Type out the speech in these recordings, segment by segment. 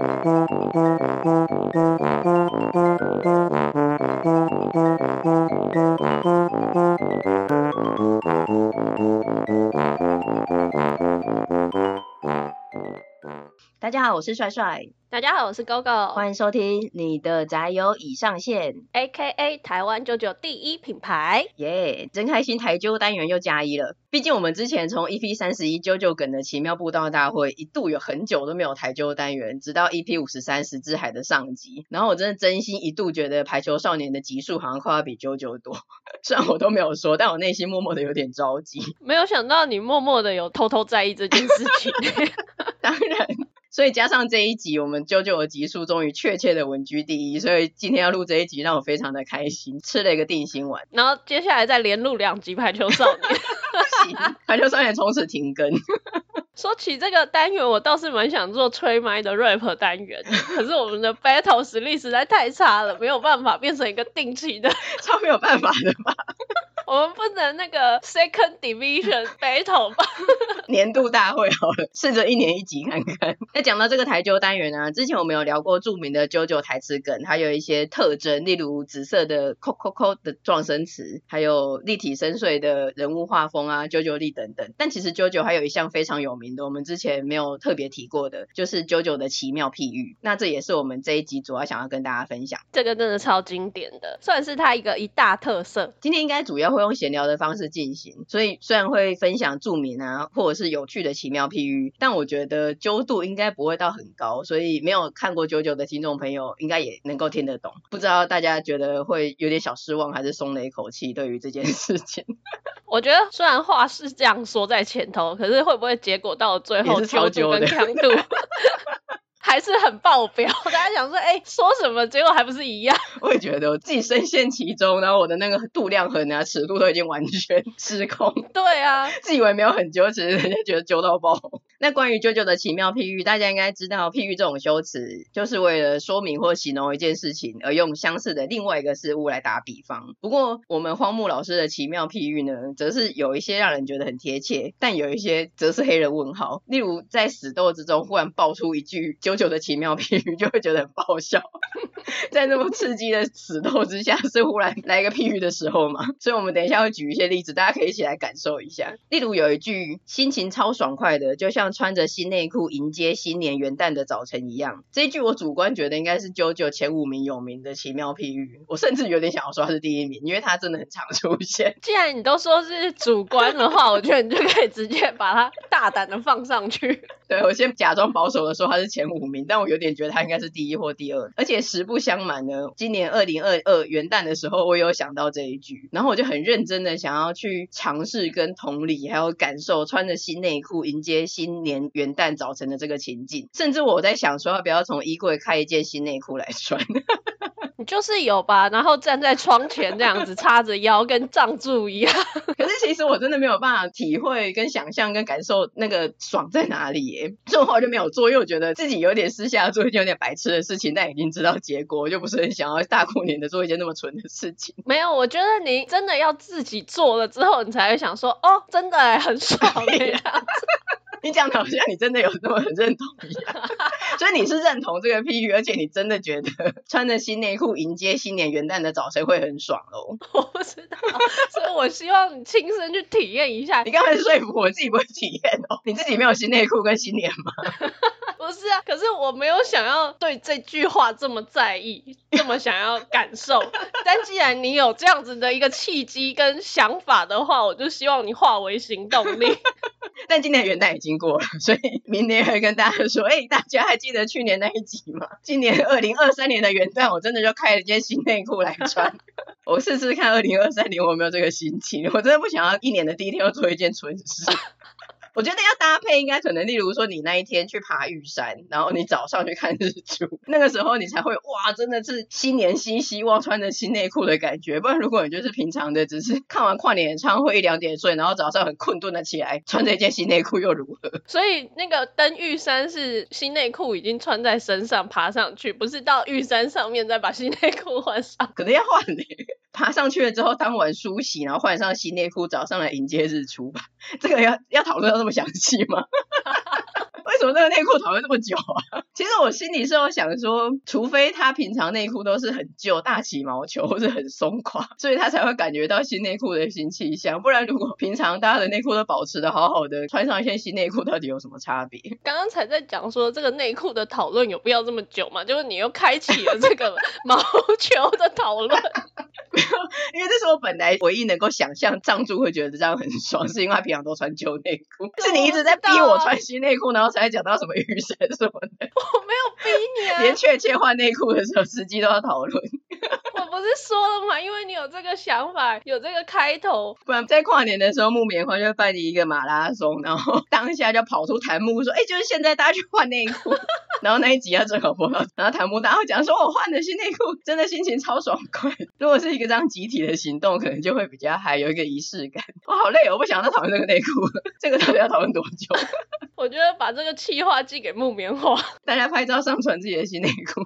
Thank you. 大家好，我是帅帅。大家好，我是 GoGo，欢迎收听你的宅友已上线，AKA 台湾 JoJo 第一品牌。耶，真开心，台九单元又加一了。毕竟我们之前从 EP 三十一 JoJo 梗的奇妙步道大会，一度有很久都没有台九单元，直到 EP 五十三十之海的上集。然后我真的真心一度觉得排球少年的集数好像快要比 JoJo 多，虽然我都没有说，但我内心默默的有点着急。没有想到你默默的有偷偷在意这件事情。当然。所以加上这一集，我们 JoJo 的集数终于确切的稳居第一，所以今天要录这一集，让我非常的开心，吃了一个定心丸。然后接下来再连录两集 《排球少年》排球少年》从此停更。说起这个单元，我倒是蛮想做吹麦的 rap 单元，可是我们的 battle 实力实在太差了，没有办法变成一个定期的，超没有办法的吧。我们不能那个 second division battle 吧？年度大会好了，试着一年一集看看。那 讲到这个台球单元啊，之前我们有聊过著名的 JoJo 台词梗，还有一些特征，例如紫色的 Coco 的撞声词，还有立体深邃的人物画风啊，JoJo 力等等。但其实 JoJo 还有一项非常有名的，我们之前没有特别提过的，就是 JoJo 的奇妙譬喻。那这也是我们这一集主要想要跟大家分享。这个真的超经典的，算是它一个一大特色。今天应该主要会。用闲聊的方式进行，所以虽然会分享著名啊，或者是有趣的奇妙譬喻，但我觉得揪度应该不会到很高，所以没有看过 JoJo 的听众朋友应该也能够听得懂。不知道大家觉得会有点小失望，还是松了一口气？对于这件事情，我觉得虽然话是这样说在前头，可是会不会结果到最后超揪的强度？还是很爆表，大家想说，哎、欸，说什么，结果还不是一样。我也觉得，我自己深陷其中，然后我的那个度量衡啊，尺度都已经完全失控。对啊，自以为没有很揪，其实人家觉得揪到爆。那关于 JoJo 的奇妙譬喻，大家应该知道，譬喻这种修辞，就是为了说明或形容一件事情，而用相似的另外一个事物来打比方。不过，我们荒木老师的奇妙譬喻呢，则是有一些让人觉得很贴切，但有一些则是黑人问号。例如，在死斗之中忽然爆出一句 JoJo 的奇妙譬喻，就会觉得很爆笑。在那么刺激的死斗之下，是忽然来一个譬喻的时候嘛？所以我们等一下会举一些例子，大家可以一起来感受一下。例如，有一句心情超爽快的，就像。穿着新内裤迎接新年元旦的早晨一样，这一句我主观觉得应该是 JoJo 前五名有名的奇妙譬喻，我甚至有点想要说他是第一名，因为他真的很常出现。既然你都说是主观的话，我觉得你就可以直接把它大胆的放上去。对，我先假装保守的说他是前五名，但我有点觉得他应该是第一或第二。而且实不相瞒呢，今年二零二二元旦的时候，我有想到这一句，然后我就很认真的想要去尝试跟同理，还有感受穿着新内裤迎接新。年元旦早晨的这个情景，甚至我在想说，要不要从衣柜开一件新内裤来穿？你 就是有吧，然后站在窗前这样子，叉着腰跟藏柱一样。可是其实我真的没有办法体会、跟想象、跟感受那个爽在哪里耶。这种话就没有做，因为我觉得自己有点私下做一件有点白痴的事情，但已经知道结果，我就不是很想要大过年的做一件那么蠢的事情。没有，我觉得你真的要自己做了之后，你才会想说，哦，真的很爽的样子。你讲的好像你真的有那么很认同一样，所以你是认同这个譬喻，而且你真的觉得穿着新内裤迎接新年元旦的早晨会很爽哦。我不知道，所以我希望你亲身去体验一下。你刚才说服我自己不会体验哦，你自己没有新内裤跟新年吗？不是啊，可是我没有想要对这句话这么在意，这么想要感受。但既然你有这样子的一个契机跟想法的话，我就希望你化为行动力。但今年元旦已经经过了，所以明年会跟大家说，哎、大家还记得去年那一集吗？今年二零二三年的元旦，我真的就开了一件新内裤来穿。我试试看二零二三年我有没有这个心情，我真的不想要一年的第一天要做一件蠢事。我觉得要搭配，应该可能，例如说你那一天去爬玉山，然后你早上去看日出，那个时候你才会哇，真的是新年新希望，穿着新内裤的感觉。不然如果你就是平常的，只是看完跨年演唱会一两点睡，然后早上很困顿的起来，穿着一件新内裤又如何？所以那个登玉山是新内裤已经穿在身上爬上去，不是到玉山上面再把新内裤换上，可能要换呢。爬上去了之后，当晚梳洗，然后换上新内裤，早上来迎接日出吧。这个要要讨论这么详细吗？为什么这个内裤讨论这么久啊？其实我心里是有想说，除非他平常内裤都是很旧、大起毛球或者很松垮，所以他才会感觉到新内裤的新气象。不然，如果平常大家的内裤都保持的好好的，穿上一件新内裤到底有什么差别？刚刚才在讲说这个内裤的讨论有必要这么久吗？就是你又开启了这个 毛球的讨论。没有，因为这是我本来唯一能够想象藏族会觉得这样很爽，是因为他平常都穿旧内裤。是你一直在逼我穿新内裤，然后才讲到什么雨神什么的。我没有逼你啊，连确切换内裤的时候，司机都要讨论。我不是说了吗？因为你有这个想法，有这个开头，不然在跨年的时候，木棉花就会办理一个马拉松，然后当下就跑出弹幕说：“哎、欸，就是现在，大家去换内裤。” 然后那一集要正好播到，然后弹幕大家会讲说：“我换的新内裤，真的心情超爽快。”如果是一个这样集体的行动，可能就会比较还有一个仪式感。我好累，我不想再讨论这个内裤，这个到底要讨论多久？我觉得把这个企划寄给木棉花，大家拍照上传自己的新内裤。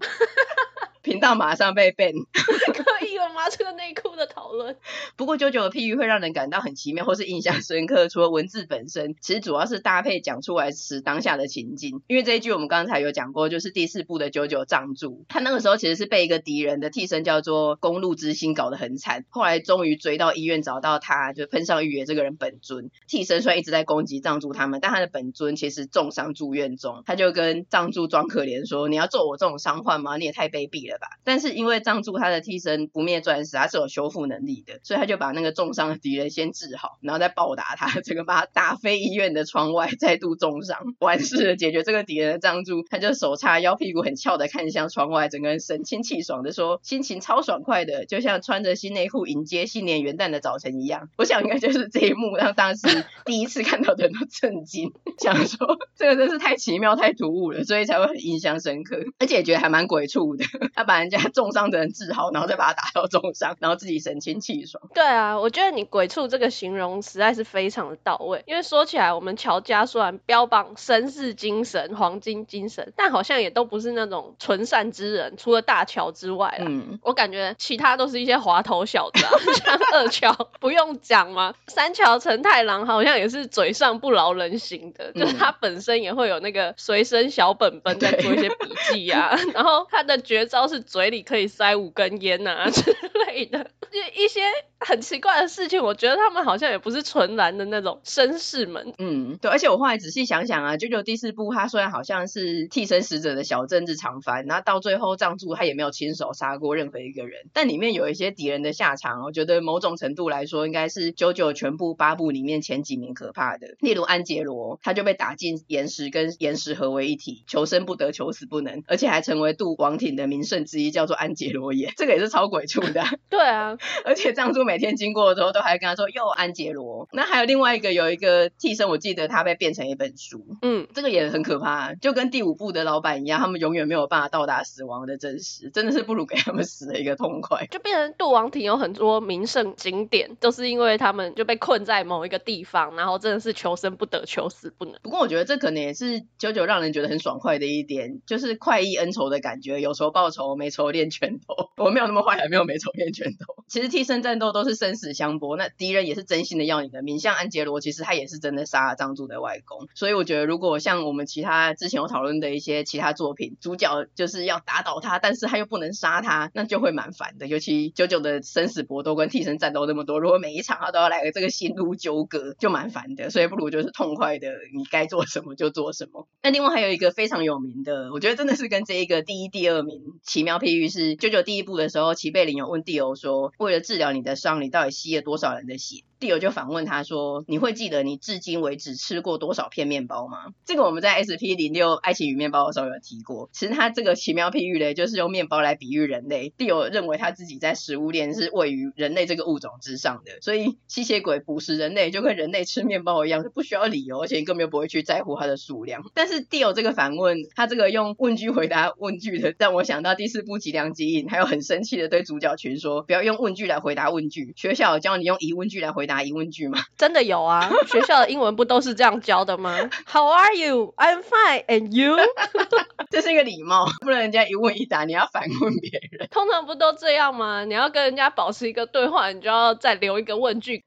频道马上被 ban，可以了吗？这个内裤的讨论。不过，九九的譬喻会让人感到很奇妙，或是印象深刻。除了文字本身，其实主要是搭配讲出来时当下的情境。因为这一句我们刚才有讲过，就是第四部的九九藏住，他那个时候其实是被一个敌人的替身叫做公路之星搞得很惨。后来终于追到医院，找到他，就喷上玉野这个人本尊。替身虽然一直在攻击藏住他们，但他的本尊其实重伤住院中。他就跟藏住装可怜说：“你要做我这种伤患吗？你也太卑鄙了。”但是因为藏柱他的替身不灭钻石，他是有修复能力的，所以他就把那个重伤的敌人先治好，然后再暴打他，这个把他打飞医院的窗外，再度重伤，完事了解决这个敌人的藏柱，他就手叉腰，屁股很翘的看向窗外，整个人神清气爽的说，心情超爽快的，就像穿着新内裤迎接新年元旦的早晨一样。我想应该就是这一幕让当时第一次看到的人都震惊，想说这个真是太奇妙太突兀了，所以才会很印象深刻，而且也觉得还蛮鬼畜的，他把人家。重伤的人治好，然后再把他打到重伤，然后自己神清气爽。对啊，我觉得你鬼畜这个形容实在是非常的到位。因为说起来，我们乔家虽然标榜绅士精神、黄金精神，但好像也都不是那种纯善之人。除了大乔之外，嗯，我感觉其他都是一些滑头小子啊，像二乔不用讲嘛，三乔成太郎好像也是嘴上不饶人型的，嗯、就是他本身也会有那个随身小本本在做一些笔记啊，然后他的绝招是嘴里。可以塞五根烟、啊、之类的，一一些很奇怪的事情，我觉得他们好像也不是纯蓝的那种绅士们。嗯，对，而且我后来仔细想想啊，九九第四部他虽然好像是替身使者的小政治长番，然后到最后藏柱他也没有亲手杀过任何一个人，但里面有一些敌人的下场，我觉得某种程度来说，应该是九九全部八部里面前几名可怕的。例如安杰罗，他就被打进岩石，跟岩石合为一体，求生不得，求死不能，而且还成为渡王町的名胜之一，叫做。安杰罗耶，这个也是超鬼畜的。对啊，而且藏柱每天经过的时候，都还跟他说：“哟，安杰罗。”那还有另外一个，有一个替身，我记得他被变成一本书。嗯，这个也很可怕，就跟第五部的老板一样，他们永远没有办法到达死亡的真实，真的是不如给他们死了一个痛快。就变成杜王庭有很多名胜景点，都是因为他们就被困在某一个地方，然后真的是求生不得，求死不能。不过我觉得这可能也是九九让人觉得很爽快的一点，就是快意恩仇的感觉，有仇报仇，我没抽练。拳头，我没有那么坏，还没有没抽练拳头。其实替身战斗都是生死相搏，那敌人也是真心的要你的命。像安杰罗，其实他也是真的杀了张柱的外公。所以我觉得，如果像我们其他之前有讨论的一些其他作品，主角就是要打倒他，但是他又不能杀他，那就会蛮烦的。尤其九九的生死搏斗跟替身战斗那么多，如果每一场他都要来个这个心路纠葛，就蛮烦的。所以不如就是痛快的，你该做什么就做什么。那另外还有一个非常有名的，我觉得真的是跟这一个第一、第二名奇妙譬喻。是舅舅第一部的时候，齐贝林有问帝欧说：“为了治疗你的伤，你到底吸了多少人的血？”蒂友就反问他说：“你会记得你至今为止吃过多少片面包吗？”这个我们在 SP 零六爱情与面包的时候有提过。其实他这个奇妙譬喻嘞，就是用面包来比喻人类。蒂友认为他自己在食物链是位于人类这个物种之上的，所以吸血鬼捕食人类就跟人类吃面包一样，是不需要理由，而且你根本就不会去在乎它的数量。但是蒂友这个反问，他这个用问句回答问句的，让我想到第四部吉良吉影，还有很生气的对主角群说：“不要用问句来回答问句，学校教你用疑问句来回回答疑问句吗？真的有啊，学校的英文不都是这样教的吗？How are you? I'm fine. And you? 这是一个礼貌，不能人家一问一答，你要反问别人。通常不都这样吗？你要跟人家保持一个对话，你就要再留一个问句。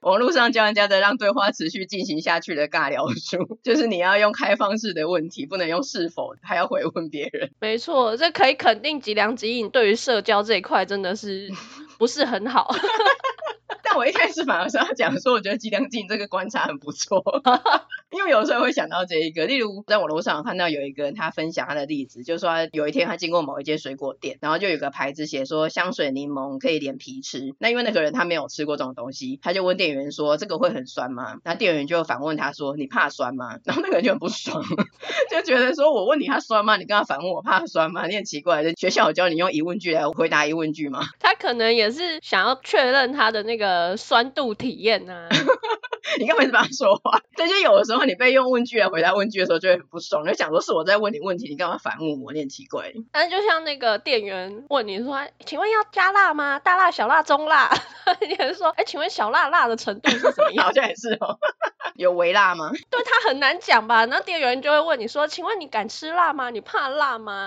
网络上教人家的让对话持续进行下去的尬聊术，就是你要用开放式的问题，不能用是否，还要回问别人。没错，这可以肯定吉良吉影对于社交这一块真的是不是很好。但我一开始反而是要讲说，我觉得计量镜这个观察很不错，因为有时候会想到这一个，例如在网络上看到有一个人他分享他的例子，就是说有一天他经过某一间水果店，然后就有个牌子写说香水柠檬可以连皮吃，那因为那个人他没有吃过这种东西，他就问店员说这个会很酸吗？那店员就反问他说你怕酸吗？然后那个人就很不爽，就觉得说我问你他酸吗？你刚刚反问我怕酸吗？你很奇怪，学校有教你用疑问句来回答疑问句吗？他可能也是想要确认他的那个。酸度体验啊。你干嘛一直帮他说话？对就有的时候你被用问句来回答问句的时候，就会很不爽，就想说是我在问你问题，你干嘛反问我？你很奇怪。但就像那个店员问你说：“请问要加辣吗？大辣、小辣、中辣？” 你还是说：“哎，请问小辣辣的程度是什么样？” 好像也是哦。有微辣吗？对，他很难讲吧？然后店员就会问你说：“请问你敢吃辣吗？你怕辣吗？”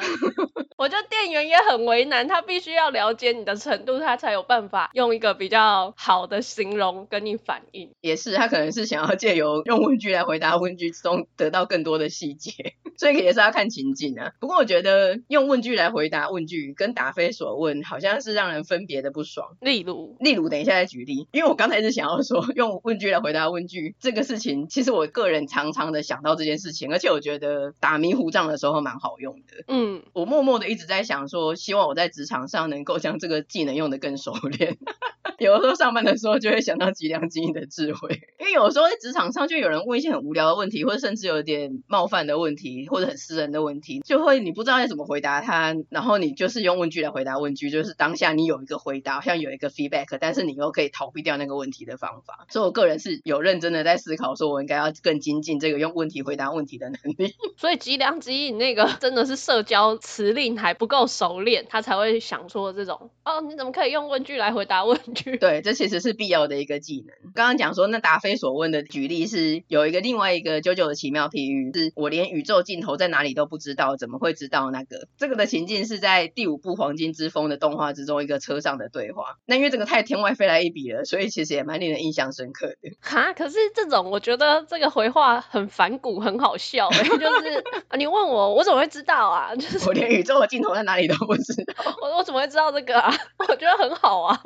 我觉得店员也很为难，他必须要了解你的程度，他才有办法用一个比较好的形容跟你反应。也是，他可能是想要借由用问句来回答问句中得到更多的细节，所以也是要看情境啊。不过我觉得用问句来回答问句跟答非所问好像是让人分别的不爽。例如，例如，等一下再举例，因为我刚才是想要说用问句来回答问句这个事情，其实我个人常常的想到这件事情，而且我觉得打迷糊仗的时候蛮好用的。嗯，我默默的。一直在想说，希望我在职场上能够将这个技能用的更熟练。有的时候上班的时候就会想到吉良吉影的智慧，因为有时候在职场上就有人问一些很无聊的问题，或者甚至有点冒犯的问题，或者很私人的问题，就会你不知道要怎么回答他，然后你就是用问句来回答问句，就是当下你有一个回答，好像有一个 feedback，但是你又可以逃避掉那个问题的方法。所以我个人是有认真的在思考，说我应该要更精进这个用问题回答问题的能力。所以吉良吉影那个真的是社交辞令还不够熟练，他才会想说这种哦，你怎么可以用问句来回答问句？对，这其实是必要的一个技能。刚刚讲说那答非所问的举例是有一个另外一个 JoJo 的奇妙譬喻，是我连宇宙尽头在哪里都不知道，怎么会知道那个？这个的情境是在第五部《黄金之风》的动画之中一个车上的对话。那因为这个太天外飞来一笔了，所以其实也蛮令人印象深刻的。哈，可是这种我觉得这个回话很反骨，很好笑。就是你问我，我怎么会知道啊？就是我连宇宙的尽头在哪里都不知道。我我怎么会知道这个啊？我觉得很好啊，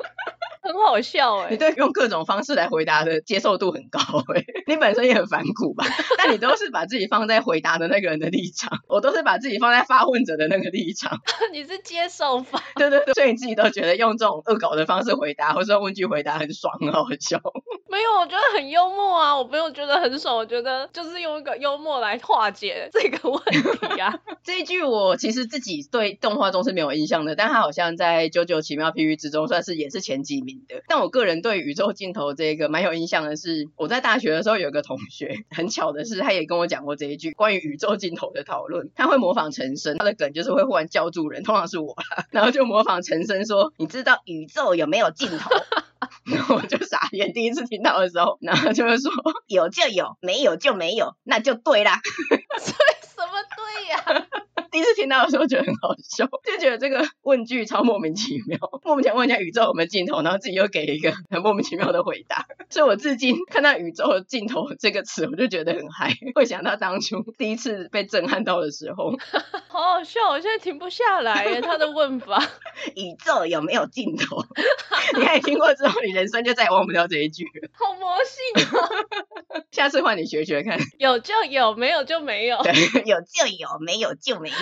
很好笑哎、欸。你对用各种方式来回答的接受度很高哎、欸，你本身也很反骨吧？但你都是把自己放在回答的那个人的立场，我都是把自己放在发问者的那个立场。你是接受方？对对对，所以你自己都觉得用这种恶搞的方式回答，或者说问句回答很爽，很好笑。没有，我觉得很幽默啊，我没有觉得很爽，我觉得就是用一个幽默来化解这个问题啊。这一句我其实自己对动画中是没有印象的，但它好像在《JoJo 奇妙譬喻》之中算是也是前几名的。但我个人对宇宙尽头这个蛮有印象的是，我在大学的时候有个同学，很巧的是他也跟我讲过这一句关于宇宙尽头的讨论。他会模仿陈生，他的梗就是会忽然叫住人，通常是我，然后就模仿陈生说：“你知道宇宙有没有尽头？” 我就傻眼，第一次听到的时候，然后就会说：“ 有就有，没有就没有，那就对啦。”所？第一次听到的时候觉得很好笑，就觉得这个问句超莫名其妙，莫名其妙问一下宇宙有没有尽头，然后自己又给一个很莫名其妙的回答。所以我至今看到宇宙尽头这个词，我就觉得很嗨，会想到当初第一次被震撼到的时候，好好笑，我现在停不下来耶，他的问法，宇宙有没有尽头？你看你听过之后，你人生就再也忘不掉这一句了，好魔性哦。下次换你学学看，有就有，没有就没有，对，有就有，没有就没有。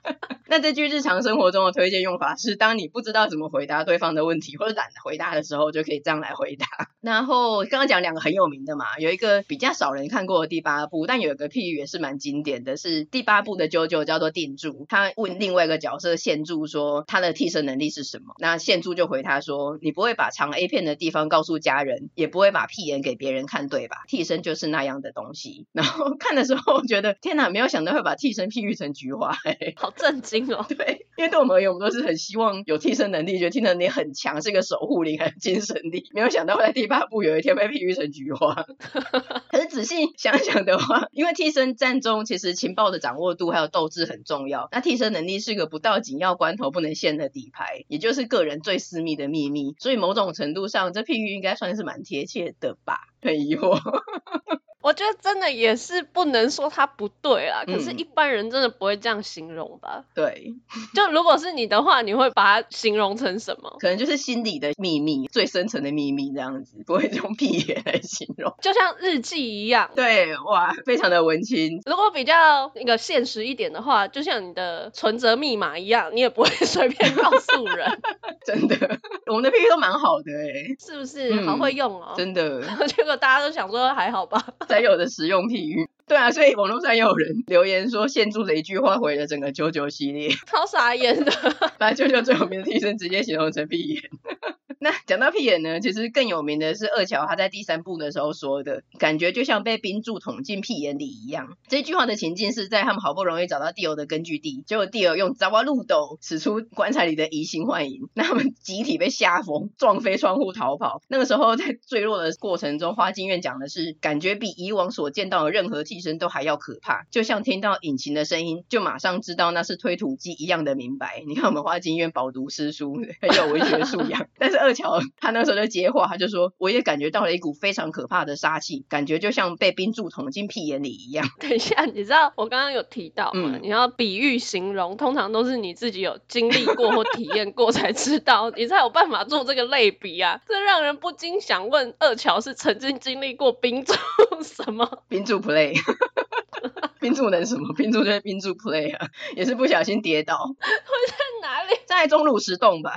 那这句日常生活中的推荐用法是，当你不知道怎么回答对方的问题，或者懒得回答的时候，就可以这样来回答。然后刚刚讲两个很有名的嘛，有一个比较少人看过的第八部，但有一个譬喻也是蛮经典的，是第八部的 JoJo 叫做定柱，他问另外一个角色线柱说他的替身能力是什么？那线柱就回他说，你不会把藏 A 片的地方告诉家人，也不会把屁眼给别人看，对吧？替身就是那样的东西。然后看的时候觉得天哪，没有想到会把替身譬喻成菊花，欸，好震惊。心哦。对，因为对我们而言，我们都是很希望有替身能力，觉得替身能力很强，是一个守护灵还有精神力。没有想到会在第八部有一天被譬喻成菊花。可是仔细想想的话，因为替身战中其实情报的掌握度还有斗志很重要，那替身能力是个不到紧要关头不能献的底牌，也就是个人最私密的秘密。所以某种程度上，这譬喻应该算是蛮贴切的吧？很疑惑。我觉得真的也是不能说他不对啦，可是一般人真的不会这样形容吧？对，就如果是你的话，你会把它形容成什么？可能就是心里的秘密，最深层的秘密这样子，不会用屁眼来形容，就像日记一样。对，哇，非常的文青。如果比较那个现实一点的话，就像你的存折密码一样，你也不会随便告诉人。真的，我们的屁喻都蛮好的哎、欸，是不是？嗯、好会用哦。真的。结果大家都想说还好吧。才有的实用譬喻，对啊，所以网络上也有人留言说，献出的一句话毁了整个九九系列，超傻眼的。把九九最有名的替身直接形容成闭眼。那讲到屁眼呢，其实更有名的是二乔他在第三部的时候说的，感觉就像被冰柱捅进屁眼里一样。这句话的情境是在他们好不容易找到蒂欧的根据地，结果蒂欧用爪哇路斗使出棺材里的移形换影，那他们集体被吓疯，撞飞窗户逃跑。那个时候在坠落的过程中，花京院讲的是感觉比以往所见到的任何替身都还要可怕，就像听到引擎的声音就马上知道那是推土机一样的明白。你看我们花京院饱读诗书，很有文学素养，但是二。巧，他那时候就接话，他就说：“我也感觉到了一股非常可怕的杀气，感觉就像被冰柱捅进屁眼里一样。”等一下，你知道我刚刚有提到吗？嗯、你要比喻形容，通常都是你自己有经历过或体验过才知道，你才有办法做这个类比啊！这让人不禁想问：二乔是曾经经历过冰柱什么？冰柱 play，冰柱能什么？冰柱就是冰柱 play 啊，也是不小心跌倒。会在哪里？在钟乳石洞吧。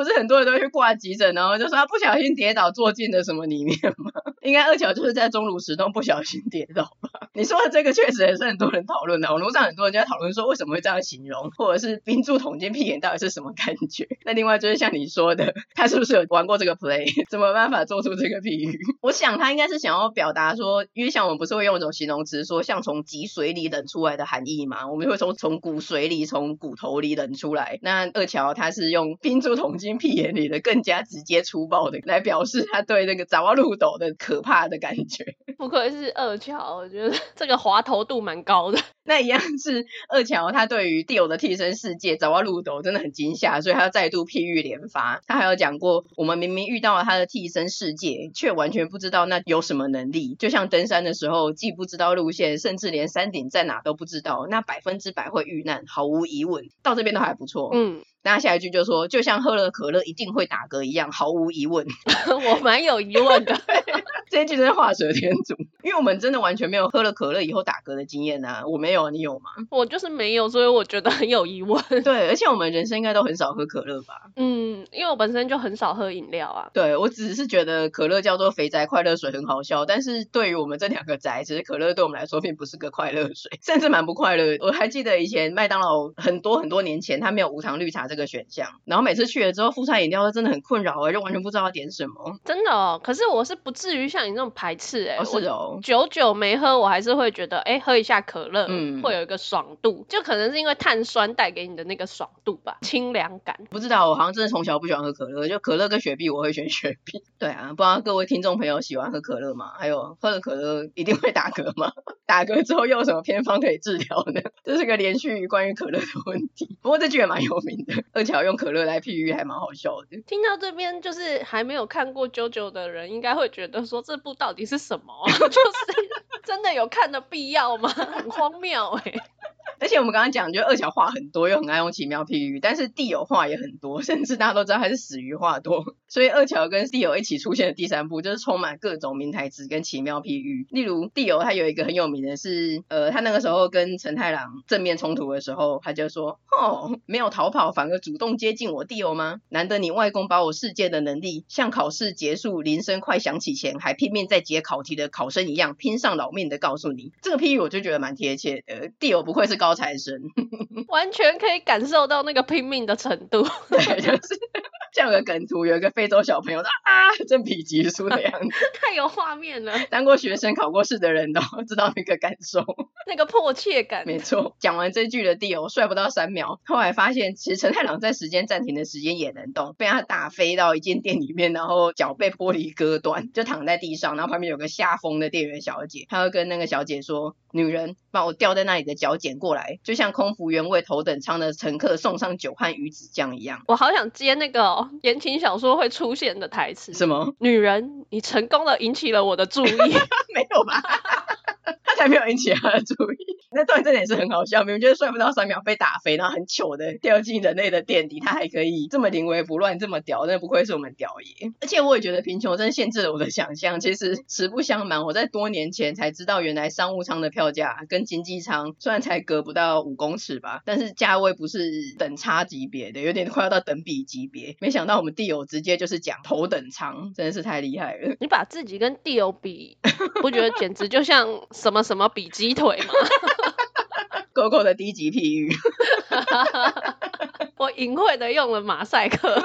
不是很多人都去挂急诊，然后就说他不小心跌倒坐进了什么里面吗？应该二乔就是在钟乳石洞不小心跌倒？你说的这个确实也是很多人讨论的，网络上很多人就在讨论说为什么会这样形容，或者是冰柱捅进屁眼到底是什么感觉？那另外就是像你说的，他是不是有玩过这个 play？怎么办法做出这个比喻？我想他应该是想要表达说，因为像我们不是会用一种形容词说像从脊髓里冷出来的含义嘛？我们会从从骨髓里、从骨头里冷出来。那二乔他是用冰柱捅进。屁眼里的更加直接粗暴的来表示他对那个爪哇路斗的可怕的感觉，不愧是二乔，我觉得这个滑头度蛮高的。那一样是二乔，他对于蒂欧的替身世界找到路斗真的很惊吓，所以他再度譬喻连发。他还有讲过，我们明明遇到了他的替身世界，却完全不知道那有什么能力，就像登山的时候，既不知道路线，甚至连山顶在哪都不知道，那百分之百会遇难，毫无疑问。到这边都还不错，嗯。那下一句就说，就像喝了可乐一定会打嗝一样，毫无疑问。我蛮有疑问的，这一句真是画蛇添足，因为我们真的完全没有喝了可乐以后打嗝的经验啊。我没有，你有吗？我就是没有，所以我觉得很有疑问。对，而且我们人生应该都很少喝可乐吧？嗯，因为我本身就很少喝饮料啊。对，我只是觉得可乐叫做肥宅快乐水很好笑，但是对于我们这两个宅，其实可乐对我们来说并不是个快乐水，甚至蛮不快乐。我还记得以前麦当劳很多很多年前，它没有无糖绿茶这个选项。然后每次去了之后，副餐饮料都真的很困扰，就完全不知道要点什么。真的哦，可是我是不至于像你那种排斥哎。哦，是哦。久久没喝，我还是会觉得，哎，喝一下可乐，嗯，会有一个爽度，就可能是因为碳酸带给你的那个爽度吧，清凉感。不知道，我好像真的从小不喜欢喝可乐，就可乐跟雪碧，我会选雪碧。对啊，不知道各位听众朋友喜欢喝可乐吗？还有喝了可乐一定会打嗝吗？打嗝之后又有什么偏方可以治疗呢？这是个连续关于可乐的问题。不过这句也蛮有名的，而且要用可乐来譬喻还蛮好笑的。听到这边，就是还没有看过 JoJo 的人，应该会觉得说，这部到底是什么啊？就是真的有看的必要吗？很荒谬哎、欸。而且我们刚刚讲，就二乔话很多，又很爱用奇妙譬喻，但是蒂欧话也很多，甚至大家都知道他是死于话多。所以二乔跟蒂欧一起出现的第三部，就是充满各种名台词跟奇妙譬喻。例如蒂欧他有一个很有名的是，呃，他那个时候跟承太郎正面冲突的时候，他就说：“哦，没有逃跑，反而主动接近我蒂欧吗？难得你外公把我世界的能力，像考试结束铃声快响起前还拼命在解考题的考生一样，拼上老命的告诉你。”这个譬喻我就觉得蛮贴切的。蒂欧不愧是高材生，完全可以感受到那个拼命的程度。对，就是。像有个梗图，有一个非洲小朋友啊，正比级数的样子，太有画面了。当过学生、考过试的人都知道那个感受，那个迫切感。没错，讲完这句的 Dio 帅不到三秒，后来发现其实陈太郎在时间暂停的时间也能动，被他打飞到一间店里面，然后脚被玻璃割断，就躺在地上，然后旁边有个吓疯的店员小姐，他会跟那个小姐说：“女人，把我吊在那里的脚捡过来，就像空服员为头等舱的乘客送上酒和鱼子酱一样。”我好想接那个、哦、言情小说会出现的台词，什么？女人，你成功的引起了我的注意，没有吧？他才没有引起他的注意，那段真的也是很好笑。明明就是帅不到三秒被打飞，然后很糗的掉进人类的垫底，他还可以这么临危不乱，这么屌，真的不愧是我们屌爷。而且我也觉得贫穷真的限制了我的想象。其实实不相瞒，我在多年前才知道，原来商务舱的票价跟经济舱虽然才隔不到五公尺吧，但是价位不是等差级别的，有点快要到等比级别。没想到我们地友直接就是讲头等舱，真的是太厉害了。你把自己跟地友比，不觉得简直就像什么什么比鸡腿吗？狗狗的低级譬喻，我隐晦的用了马赛克。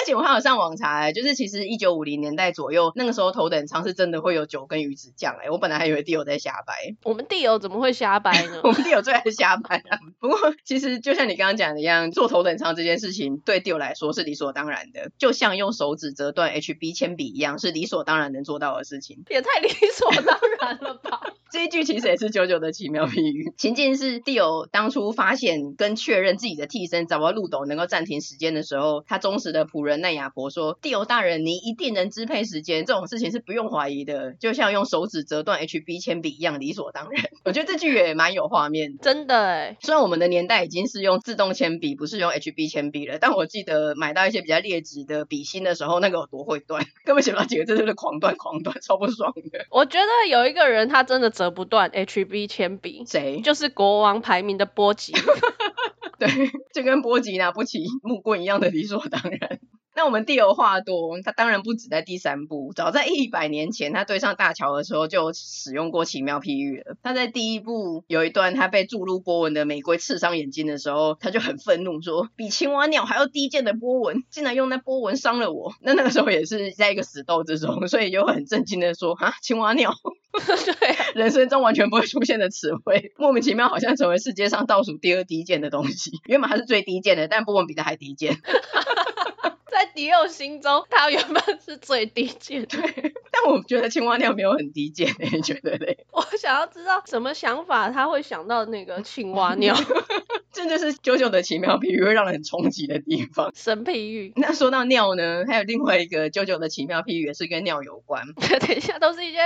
而且我还有上网查，欸，就是其实一九五零年代左右，那个时候头等舱是真的会有酒跟鱼子酱哎，我本来还以为地友在瞎掰。我们地友怎么会瞎掰呢？我们地友最爱瞎掰啊。不过其实就像你刚刚讲的一样，坐头等舱这件事情对地友来说是理所当然的，就像用手指折断 HB 铅笔一样，是理所当然能做到的事情。也太理所当然了吧？这一句其实也是九九的奇妙比喻。情境是地友当初发现跟确认自己的替身找不到路斗能够暂停时间的时候，他忠实的仆人奈亚婆说：“地欧大人，你一定能支配时间，这种事情是不用怀疑的，就像用手指折断 HB 铅笔一样理所当然。”我觉得这句也蛮有画面，真的哎。虽然我们的年代已经是用自动铅笔，不是用 HB 铅笔了，但我记得买到一些比较劣质的笔芯的时候，那个有多会断，根本写不到几个字，就是狂断狂断，超不爽的。我觉得有一个人他真的。折不断 HB 铅笔，谁？就是国王排名的波吉。对，就跟波吉拿不起木棍一样的理所当然。那我们地友话多，他当然不止在第三部，早在一百年前，他对上大桥的时候就使用过奇妙譬喻了。他在第一部有一段，他被注入波纹的玫瑰刺伤眼睛的时候，他就很愤怒说：“比青蛙鸟还要低贱的波纹，竟然用那波纹伤了我。”那那个时候也是在一个死斗之中，所以就很震惊的说：“啊，青蛙鸟。”对，人生中完全不会出现的词汇，莫名其妙好像成为世界上倒数第二低贱的东西。原本它是最低贱的，但波纹比它还低贱。在迪友心中，它原本是最低贱。对，但我觉得青蛙尿没有很低贱，你觉得嘞？我想要知道什么想法，他会想到那个青蛙尿。这就是九九的奇妙譬喻，会让人很冲击的地方。神譬喻。那说到尿呢，还有另外一个九九的奇妙譬喻，也是跟尿有关。等一下，都是一些。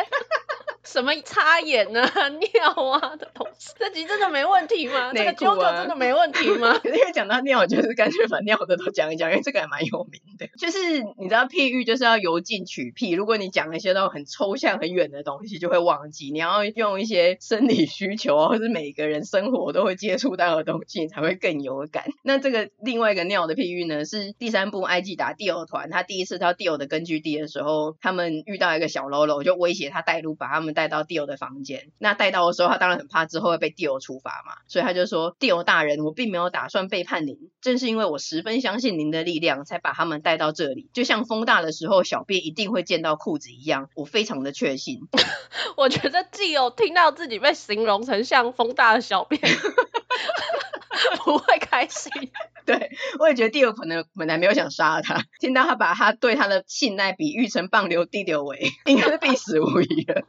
什么擦眼啊、尿啊的东西，这集真的没问题吗？啊、这个啾啾真的没问题吗？因为讲到尿，就是干脆把尿的都讲一讲，因为这个还蛮有名的。就是你知道譬喻就是要由近取譬，如果你讲一些那种很抽象、很远的东西，就会忘记。你要用一些生理需求，或是每个人生活都会接触到的东西，你才会更有感。那这个另外一个尿的譬喻呢，是第三部埃及达第二团，他第一次到第二的根据地的时候，他们遇到一个小喽啰，就威胁他带路，把他们。带到地友的房间，那带到的时候，他当然很怕之后会被地友处罚嘛，所以他就说：“地友大人，我并没有打算背叛您，正是因为我十分相信您的力量，才把他们带到这里。就像风大的时候，小便一定会溅到裤子一样，我非常的确信。”我觉得地友听到自己被形容成像风大的小便，不会开心。对，我也觉得地友可能本来没有想杀他，听到他把他对他的信赖比喻成棒流地流为，应该是必死无疑了。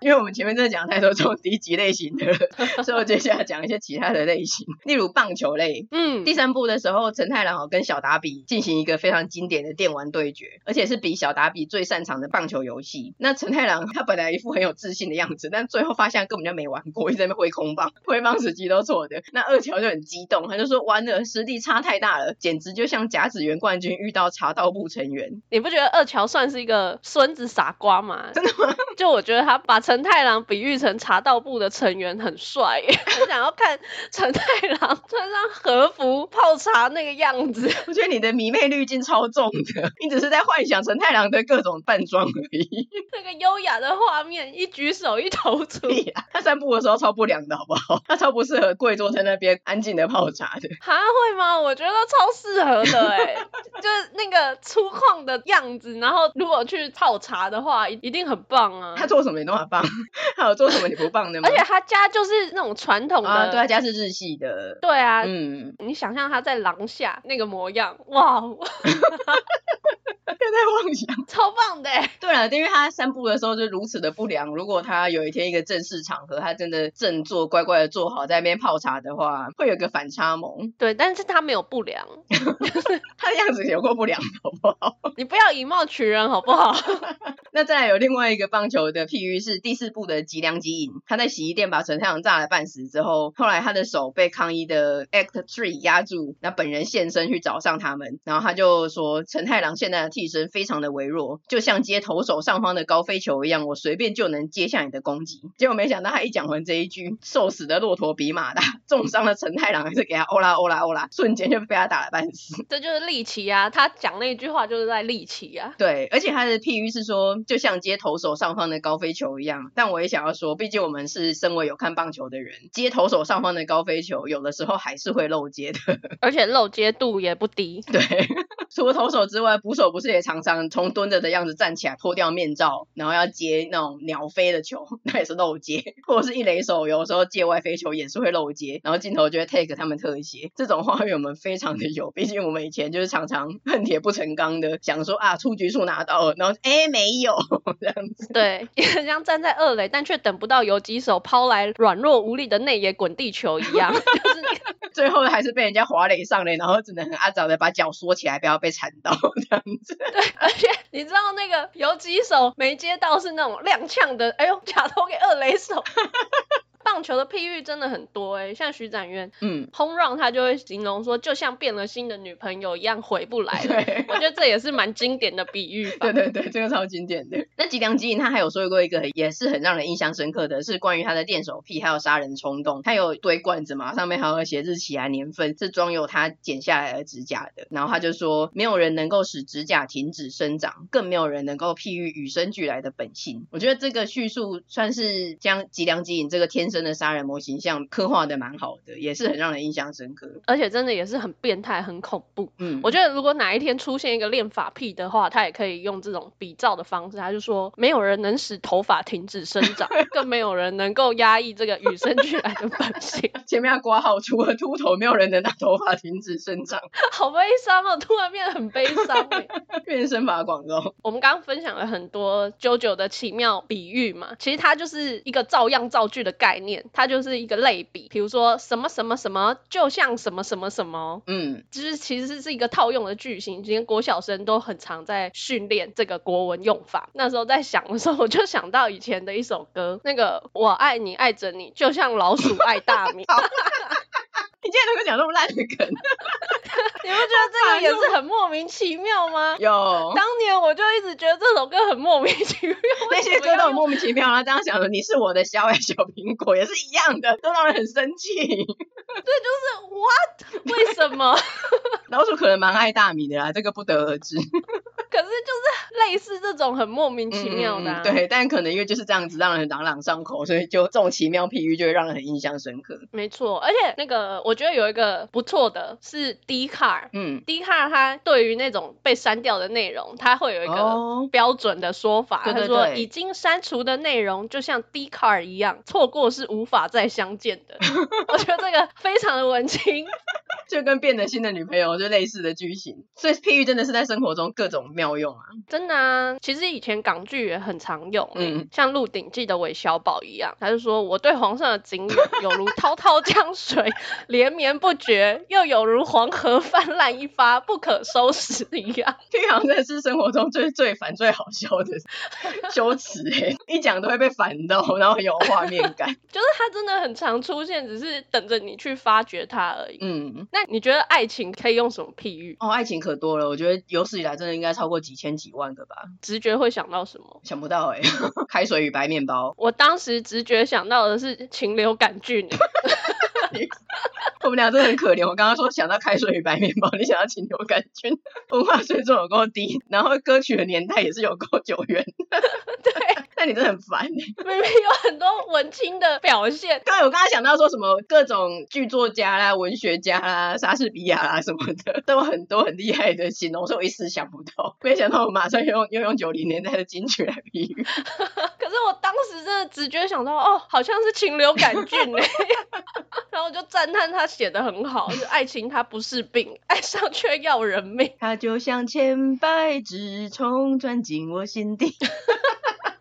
因为我们前面真的讲太多这种低级类型的了，所以我接下来讲一些其他的类型，例如棒球类。嗯，第三部的时候，陈太郎哦跟小达比进行一个非常经典的电玩对决，而且是比小达比最擅长的棒球游戏。那陈太郎他本来一副很有自信的样子，但最后发现根本就没玩过，一直在那挥空棒，挥棒时机都错的。那二乔就很激动，他就说：“完了，实力差太大了，简直就像甲子园冠军遇到茶道部成员。”你不觉得二乔算是一个孙子傻瓜吗？真的吗？就我觉得他把承太郎比喻成茶道部的成员很帅，我想要看陈太郎穿上和服泡茶那个样子。我觉得你的迷妹滤镜超重的，你只是在幻想陈太郎的各种扮装而已。那个优雅的画面，一举手一投足。他散步的时候超不良的好不好？他超不适合跪坐在那边安静的泡茶的。他会吗？我觉得超适合的哎，就是那个粗犷的样子，然后如果去泡茶的话，一定很棒啊。他做什么你那么棒？他有做什么你不棒的吗？而且他家就是那种传统的，啊、对他家是日系的。对啊，嗯，你想象他在廊下那个模样，哇！又在妄想，超棒的。对了，因为他散步的时候就如此的不良，如果他有一天一个正式场合，他真的正坐乖乖的坐好在那边泡茶的话，会有个反差萌。对，但是他没有不良，他的样子有够不良，好不好？你不要以貌取人，好不好？那再来有另外一个棒球的譬喻是第四部的吉良吉影，他在洗衣店把陈太郎炸了半死之后，后来他的手被抗议的 Act Three 压住，那本人现身去找上他们，然后他就说陈太郎现在的替身非常的微弱，就像接投手上方的高飞球一样，我随便就能接下你的攻击。结果没想到他一讲完这一句，瘦死的骆驼比马大，重伤的陈太郎还是给他欧拉欧拉欧拉，瞬间就被他打了半死。这就是力气啊，他讲那句话就是在力气啊。对，而且他的譬喻是说，就像接投手上方的高飞球一样。但我也想要说，毕竟我们是身为有看棒球的人，接投手上方的高飞球，有的时候还是会漏接的，而且漏接度也不低。对，除了投手之外，捕手不是也常常从蹲着的样子站起来，脱掉面罩，然后要接那种鸟飞的球，那也是漏接。或者是一垒手，有的时候界外飞球也是会漏接，然后镜头就会 take 他们特写。这种画面我们非常的有，毕竟我们以前就是常常恨铁不成钢的，想说啊，出局数拿到了，然后哎没有这样子。对，像站在二垒，但却等不到游击手抛来软弱无力的内野滚地球一样，就是 最后还是被人家滑垒上垒，然后只能很阿早的把脚缩起来，不要被缠到 这样子。对，而且你知道那个游击手没接到是那种踉跄的，哎呦，假投给二垒手。棒球的譬喻真的很多哎、欸，像徐展渊，嗯，home run 他就会形容说，就像变了心的女朋友一样回不来了。对我觉得这也是蛮经典的比喻吧。对对对，这个超经典的。那吉良吉影他还有说过一个也是很让人印象深刻的是关于他的恋手癖还有杀人冲动。他有堆罐子嘛，上面还有写日期啊、年份，是装有他剪下来的指甲的。然后他就说，没有人能够使指甲停止生长，更没有人能够譬喻与生俱来的本性。我觉得这个叙述算是将吉良吉影这个天生的杀人魔形象刻画的蛮好的，也是很让人印象深刻，而且真的也是很变态、很恐怖。嗯，我觉得如果哪一天出现一个练法癖的话，他也可以用这种比照的方式，他就说没有人能使头发停止生长，更没有人能够压抑这个与生俱来的本性。前面要挂号，除了秃头，没有人能让头发停止生长。好悲伤哦，突然变得很悲伤，变成生发广告。我们刚刚分享了很多 JoJo 的奇妙比喻嘛，其实它就是一个照样造句的概念，它就是一个类比，比如说什么什么什么，就像什么什么什么，嗯，就是其实是一个套用的句型，今天国小生都很常在训练这个国文用法。那时候在想的时候，我就想到以前的一首歌，那个我爱你爱着你，就像老鼠爱大米。你竟然能够讲那么烂的梗，你不觉得这个也是很莫名其妙吗？有，当年我就一直觉得这首歌很莫名其妙，那些歌都很莫名其妙啊。这样想着，你是我的小爱小苹果也是一样的，都让人很生气。对，就是 what？为什么？老鼠可能蛮爱大米的啦，这个不得而知。可是就是类似这种很莫名其妙的、啊嗯，对，但可能因为就是这样子让人朗朗上口，所以就这种奇妙譬喻就会让人很印象深刻。没错，而且那个我觉得有一个不错的是 Dcard，嗯，Dcard 它对于那种被删掉的内容，它会有一个标准的说法，他、哦、说已经删除的内容就像 Dcard 一样，错过是无法再相见的。我觉得这个非常的文青，就跟变了心的女朋友就类似的剧情，所以譬喻真的是在生活中各种妙用啊，真的啊，其实以前港剧也很常用，嗯，像《鹿鼎记》的韦小宝一样，他就说我对皇上的敬仰有如滔滔江水 连绵不绝，又有如黄河泛滥一发不可收拾一样。这好像真的是生活中最最烦最好笑的修辞哎，一讲都会被烦到，然后很有画面感，就是他真的很常出现，只是等着你去发掘他而已。嗯，但你觉得爱情可以用什么譬喻？哦，爱情可多了，我觉得有史以来真的应该超过几千几万个吧。直觉会想到什么？想不到哎、欸，开水与白面包。我当时直觉想到的是禽流感菌。我们俩真的很可怜。我刚刚说想到开水与白面包，你想到禽流感菌，文化水准有够低，然后歌曲的年代也是有够久远。对，那你真的很烦。明明有很多文青的表现。刚才我刚刚想到说什么各种剧作家啦、文学家啦、莎士比亚啦什么的，都有很多很厉害的形容，所以我一时想不到。没想到我马上又用又用九零年代的金曲来比喻。可是我当时真的直觉想到，哦，好像是禽流感菌哎，然后我就赞叹他。写的很好，就是爱情它不是病，爱上却要人命。它就像千百只虫钻进我心底。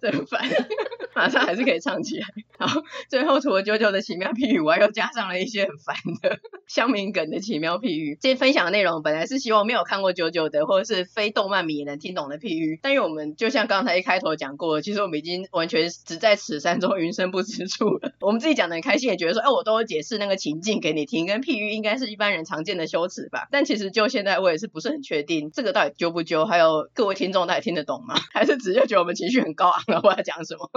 真烦，马上还是可以唱起来。好，最后除了九九的奇妙譬喻，我还又加上了一些很烦的乡民梗的奇妙譬喻。这些分享的内容本来是希望没有看过九九的，或者是非动漫迷也能听懂的譬喻。但因为我们就像刚才一开头讲过，其实我们已经完全只在此山中云深不知处了。我们自己讲的很开心，也觉得说，哎，我都会解释那个情境给你听，跟譬喻应该是一般人常见的修辞吧。但其实就现在，我也是不是很确定这个到底揪不揪，还有各位听众到底听得懂吗？还是只是觉得我们情绪很高忘了？我要讲什么？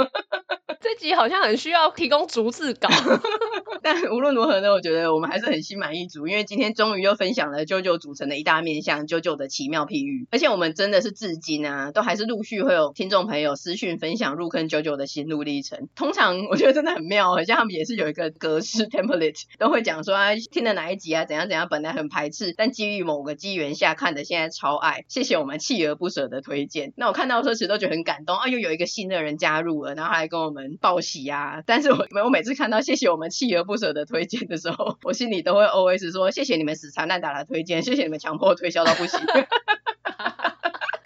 这集好像很需要提供逐字稿，但无论如何呢，我觉得我们还是很心满意足，因为今天终于又分享了 JoJo 组成的一大面向 JoJo 的奇妙譬喻，而且我们真的是至今啊，都还是陆续会有听众朋友私讯分享入坑 JoJo 的心路历程。通常我觉得真的很妙，好像他们也是有一个格式 template，都会讲说啊，听了哪一集啊，怎样怎样，本来很排斥，但基于某个机缘下看的，现在超爱，谢谢我们锲而不舍的推荐。那我看到的时候其实都觉得很感动啊，又有一个新的人加入了。然后还跟我们报喜啊！但是我我每次看到谢谢我们锲而不舍的推荐的时候，我心里都会 OS 说谢谢你们死缠烂打的推荐，谢谢你们强迫推销到不行。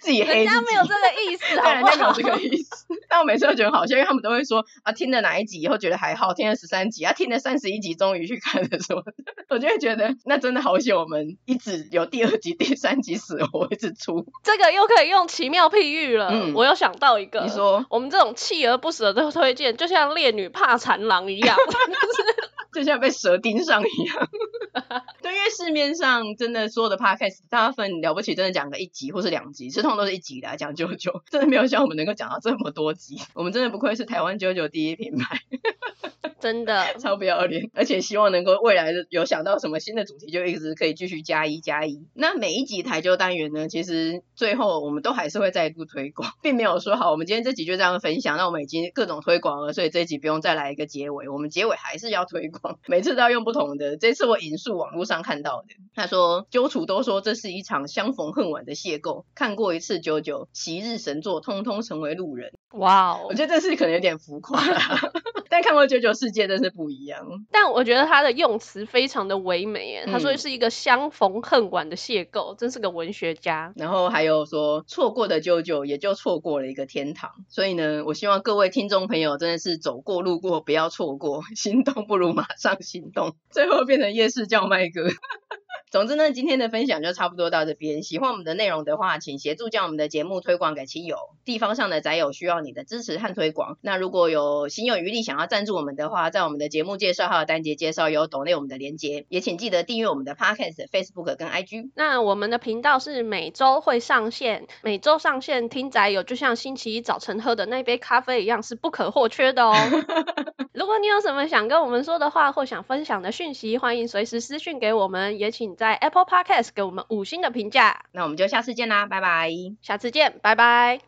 自己黑自己，人家没有这个意思，对，人家没有这个意思。但我每次都觉得好笑，因为他们都会说啊，听了哪一集以后觉得还好，听了十三集啊，听了三十一集终于去看了什么的，我就会觉得那真的好险，我们一直有第二集、第三集死活一直出。这个又可以用奇妙譬喻了。嗯，我又想到一个，你说我们这种锲而不舍的推荐，就像烈女怕缠郎一样。就像被蛇盯上一样，对，因为市面上真的所有的 podcast 大部分了不起，真的讲个一集或是两集，通常都是一集的讲 JoJo，真的没有像我们能够讲到这么多集，我们真的不愧是台湾 JoJo 第一品牌。真的 超不要脸，而且希望能够未来的有想到什么新的主题，就一直可以继续加一加一。那每一集台球单元呢，其实最后我们都还是会再度推广，并没有说好，我们今天这集就这样分享，那我们已经各种推广了，所以这一集不用再来一个结尾，我们结尾还是要推广，每次都要用不同的。这次我引述网络上看到的，他说揪楚都说这是一场相逢恨晚的邂逅，看过一次 JoJo，昔日神作通通成为路人。哇哦，我觉得这是可能有点浮夸啦，但看过 JoJo 世界真是不一样。但我觉得他的用词非常的唯美耶，他说是一个相逢恨晚的邂逅，真是个文学家。然后还有说错过的 JoJo 也就错过了一个天堂。所以呢，我希望各位听众朋友真的是走过路过不要错过，心动不如马上行动，最后变成夜市叫卖哥。总之呢，今天的分享就差不多到这边。喜欢我们的内容的话，请协助将我们的节目推广给亲友。地方上的宅友需要你的支持和推广。那如果有心有余力想要赞助我们的话，在我们的节目介绍还有单节介绍有抖内我们的连接。也请记得订阅我们的 Podcast、Facebook 跟 IG。那我们的频道是每周会上线，每周上线听宅友就像星期一早晨喝的那杯咖啡一样，是不可或缺的哦。如果你有什么想跟我们说的话，或想分享的讯息，欢迎随时私讯给我们。也请在 Apple Podcast 给我们五星的评价。那我们就下次见啦，拜拜。下次见，拜拜。